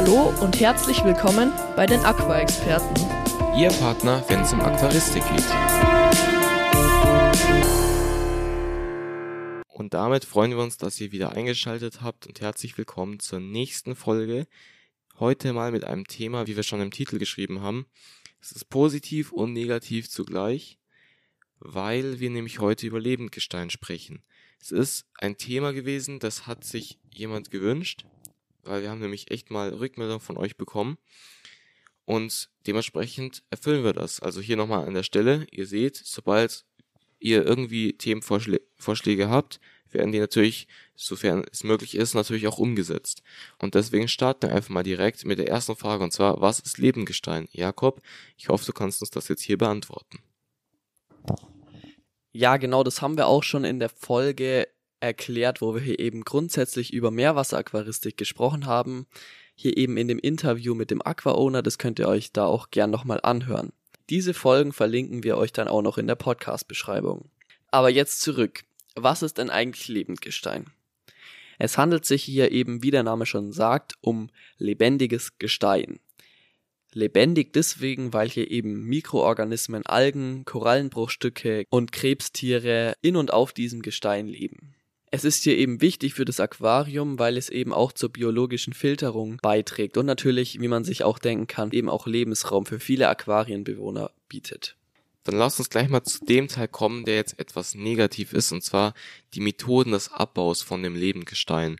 Hallo und herzlich willkommen bei den Aqua-Experten. Ihr Partner, wenn es um Aquaristik geht. Und damit freuen wir uns, dass ihr wieder eingeschaltet habt und herzlich willkommen zur nächsten Folge. Heute mal mit einem Thema, wie wir schon im Titel geschrieben haben. Es ist positiv und negativ zugleich, weil wir nämlich heute über Lebendgestein sprechen. Es ist ein Thema gewesen, das hat sich jemand gewünscht, weil wir haben nämlich echt mal Rückmeldung von euch bekommen. Und dementsprechend erfüllen wir das. Also hier nochmal an der Stelle, ihr seht, sobald ihr irgendwie Themenvorschläge habt, werden die natürlich, sofern es möglich ist, natürlich auch umgesetzt. Und deswegen starten wir einfach mal direkt mit der ersten Frage und zwar, was ist Lebendgestein? Jakob, ich hoffe, du kannst uns das jetzt hier beantworten. Ja, genau, das haben wir auch schon in der Folge erklärt, wo wir hier eben grundsätzlich über Meerwasseraquaristik gesprochen haben. Hier eben in dem Interview mit dem Aqua-Owner, das könnt ihr euch da auch gern nochmal anhören. Diese Folgen verlinken wir euch dann auch noch in der Podcast-Beschreibung. Aber jetzt zurück. Was ist denn eigentlich Lebendgestein? Es handelt sich hier eben, wie der Name schon sagt, um lebendiges Gestein. Lebendig deswegen, weil hier eben Mikroorganismen, Algen, Korallenbruchstücke und Krebstiere in und auf diesem Gestein leben. Es ist hier eben wichtig für das Aquarium, weil es eben auch zur biologischen Filterung beiträgt und natürlich, wie man sich auch denken kann, eben auch Lebensraum für viele Aquarienbewohner bietet. Dann lass uns gleich mal zu dem Teil kommen, der jetzt etwas negativ ist, und zwar die Methoden des Abbaus von dem Lebendgestein.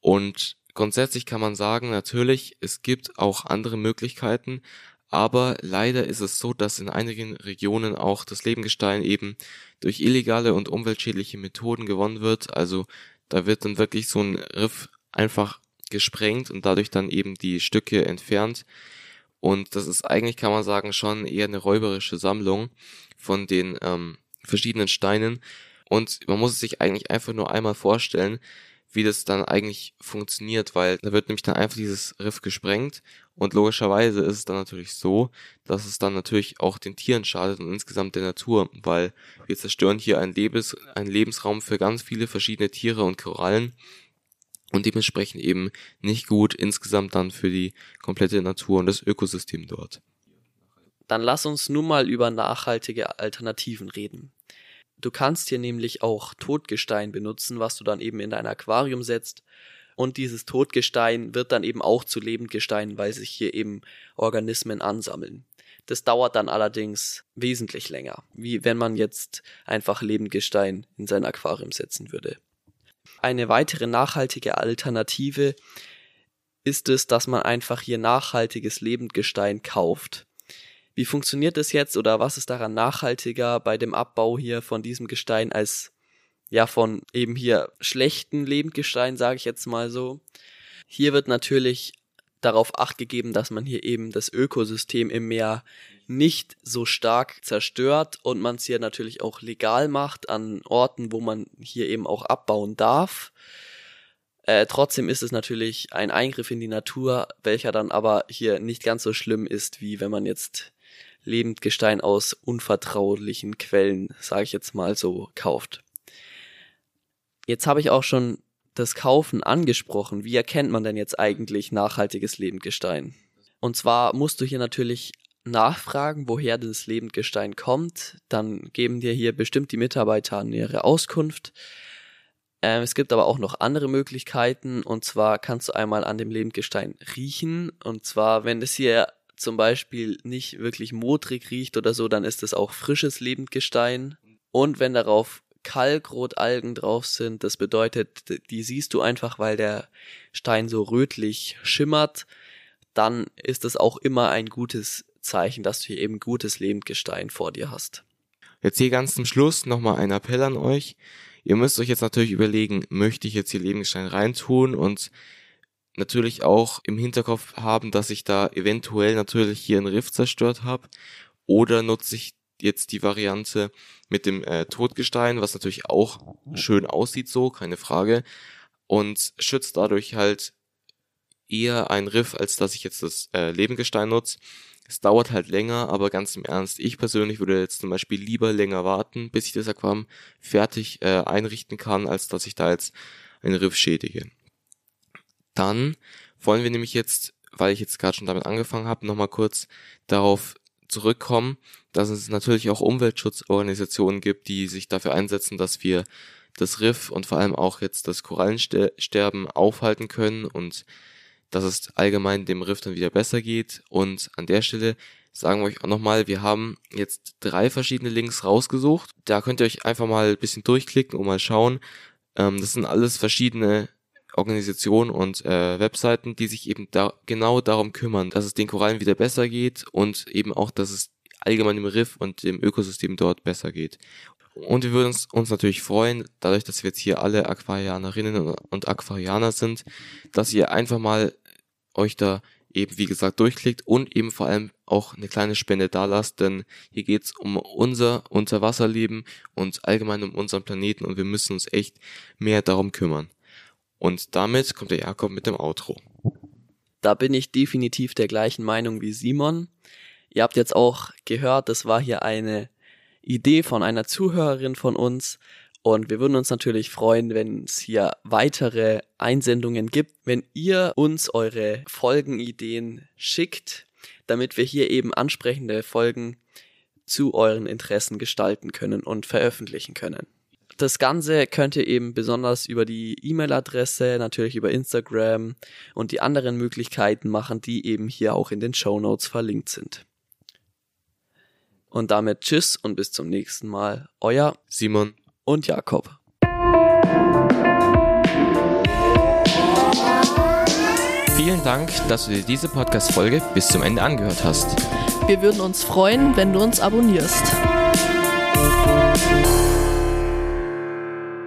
Und grundsätzlich kann man sagen, natürlich, es gibt auch andere Möglichkeiten, aber leider ist es so, dass in einigen Regionen auch das Lebengestein eben durch illegale und umweltschädliche Methoden gewonnen wird. Also da wird dann wirklich so ein Riff einfach gesprengt und dadurch dann eben die Stücke entfernt. Und das ist eigentlich, kann man sagen, schon eher eine räuberische Sammlung von den ähm, verschiedenen Steinen. Und man muss es sich eigentlich einfach nur einmal vorstellen, wie das dann eigentlich funktioniert, weil da wird nämlich dann einfach dieses Riff gesprengt und logischerweise ist es dann natürlich so, dass es dann natürlich auch den Tieren schadet und insgesamt der Natur, weil wir zerstören hier einen, Lebens einen Lebensraum für ganz viele verschiedene Tiere und Korallen und dementsprechend eben nicht gut insgesamt dann für die komplette Natur und das Ökosystem dort. Dann lass uns nun mal über nachhaltige Alternativen reden. Du kannst hier nämlich auch Totgestein benutzen, was du dann eben in dein Aquarium setzt. Und dieses Totgestein wird dann eben auch zu Lebendgestein, weil sich hier eben Organismen ansammeln. Das dauert dann allerdings wesentlich länger, wie wenn man jetzt einfach Lebendgestein in sein Aquarium setzen würde. Eine weitere nachhaltige Alternative ist es, dass man einfach hier nachhaltiges Lebendgestein kauft. Wie funktioniert das jetzt oder was ist daran nachhaltiger bei dem Abbau hier von diesem Gestein als ja von eben hier schlechten Lebendgestein, sage ich jetzt mal so. Hier wird natürlich darauf acht gegeben, dass man hier eben das Ökosystem im Meer nicht so stark zerstört und man es hier natürlich auch legal macht an Orten, wo man hier eben auch abbauen darf. Äh, trotzdem ist es natürlich ein Eingriff in die Natur, welcher dann aber hier nicht ganz so schlimm ist, wie wenn man jetzt Lebendgestein aus unvertraulichen Quellen, sage ich jetzt mal so, kauft. Jetzt habe ich auch schon das Kaufen angesprochen. Wie erkennt man denn jetzt eigentlich nachhaltiges Lebendgestein? Und zwar musst du hier natürlich nachfragen, woher das Lebendgestein kommt. Dann geben dir hier bestimmt die Mitarbeiter nähere Auskunft. Ähm, es gibt aber auch noch andere Möglichkeiten. Und zwar kannst du einmal an dem Lebendgestein riechen. Und zwar, wenn es hier zum Beispiel nicht wirklich modrig riecht oder so, dann ist es auch frisches Lebendgestein. Und wenn darauf Kalkrotalgen drauf sind, das bedeutet, die siehst du einfach, weil der Stein so rötlich schimmert, dann ist es auch immer ein gutes Zeichen, dass du hier eben gutes Lebendgestein vor dir hast. Jetzt hier ganz zum Schluss nochmal ein Appell an euch. Ihr müsst euch jetzt natürlich überlegen, möchte ich jetzt hier Lebendgestein reintun und natürlich auch im Hinterkopf haben, dass ich da eventuell natürlich hier einen Riff zerstört habe oder nutze ich jetzt die Variante mit dem äh, Totgestein, was natürlich auch schön aussieht so, keine Frage und schützt dadurch halt eher ein Riff, als dass ich jetzt das äh, Lebengestein nutze. Es dauert halt länger, aber ganz im Ernst, ich persönlich würde jetzt zum Beispiel lieber länger warten, bis ich das Aquarium fertig äh, einrichten kann, als dass ich da jetzt ein Riff schädige. Dann wollen wir nämlich jetzt weil ich jetzt gerade schon damit angefangen habe, nochmal kurz darauf zurückkommen, dass es natürlich auch Umweltschutzorganisationen gibt, die sich dafür einsetzen, dass wir das Riff und vor allem auch jetzt das Korallensterben aufhalten können und dass es allgemein dem Riff dann wieder besser geht. Und an der Stelle sagen wir euch auch nochmal, wir haben jetzt drei verschiedene Links rausgesucht. Da könnt ihr euch einfach mal ein bisschen durchklicken und mal schauen. Ähm, das sind alles verschiedene Organisationen und äh, Webseiten, die sich eben da genau darum kümmern, dass es den Korallen wieder besser geht und eben auch, dass es allgemein im Riff und dem Ökosystem dort besser geht. Und wir würden uns, uns natürlich freuen, dadurch, dass wir jetzt hier alle Aquarianerinnen und Aquarianer sind, dass ihr einfach mal euch da eben, wie gesagt, durchklickt und eben vor allem auch eine kleine Spende da lasst, denn hier geht's um unser Unterwasserleben und allgemein um unseren Planeten und wir müssen uns echt mehr darum kümmern. Und damit kommt der Jakob mit dem Outro. Da bin ich definitiv der gleichen Meinung wie Simon. Ihr habt jetzt auch gehört, das war hier eine Idee von einer Zuhörerin von uns. Und wir würden uns natürlich freuen, wenn es hier weitere Einsendungen gibt, wenn ihr uns eure Folgenideen schickt, damit wir hier eben ansprechende Folgen zu euren Interessen gestalten können und veröffentlichen können. Das Ganze könnt ihr eben besonders über die E-Mail-Adresse, natürlich über Instagram und die anderen Möglichkeiten machen, die eben hier auch in den Show Notes verlinkt sind. Und damit tschüss und bis zum nächsten Mal. Euer Simon und Jakob. Vielen Dank, dass du dir diese Podcast-Folge bis zum Ende angehört hast. Wir würden uns freuen, wenn du uns abonnierst.